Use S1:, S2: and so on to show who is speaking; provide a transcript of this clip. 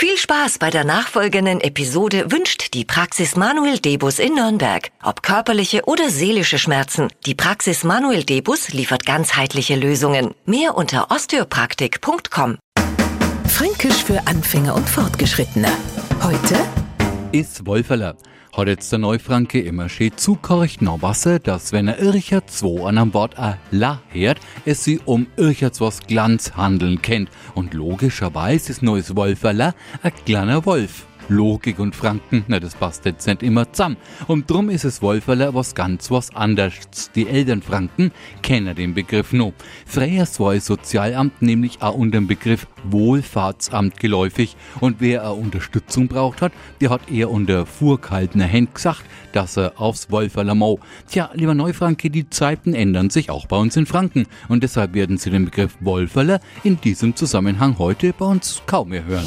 S1: Viel Spaß bei der nachfolgenden Episode wünscht die Praxis Manuel Debus in Nürnberg. Ob körperliche oder seelische Schmerzen, die Praxis Manuel Debus liefert ganzheitliche Lösungen. Mehr unter osteopraktik.com.
S2: Fränkisch für Anfänger und Fortgeschrittene. Heute
S3: ist Wolferler. Hat jetzt der Neufranke immer schön zukocht noch Wasser, dass wenn er Ircher zwei an einem Wort a la hört, es sie um Irchers was Glanz handeln kennt. Und logischerweise ist neues Wolferler a kleiner Wolf. Logik und Franken, na das passt jetzt nicht immer zusammen. Und drum ist es Wolferler was ganz was anderes. Die Eltern Franken kennen den Begriff no. Freyers war das Sozialamt nämlich auch unter dem Begriff Wohlfahrtsamt geläufig und wer er Unterstützung braucht hat, der hat eher unter vorkaltener Hand gesagt, dass er aufs Wolferler mau. Tja, lieber Neufranke, die Zeiten ändern sich auch bei uns in Franken und deshalb werden Sie den Begriff Wolferler in diesem Zusammenhang heute bei uns kaum mehr hören.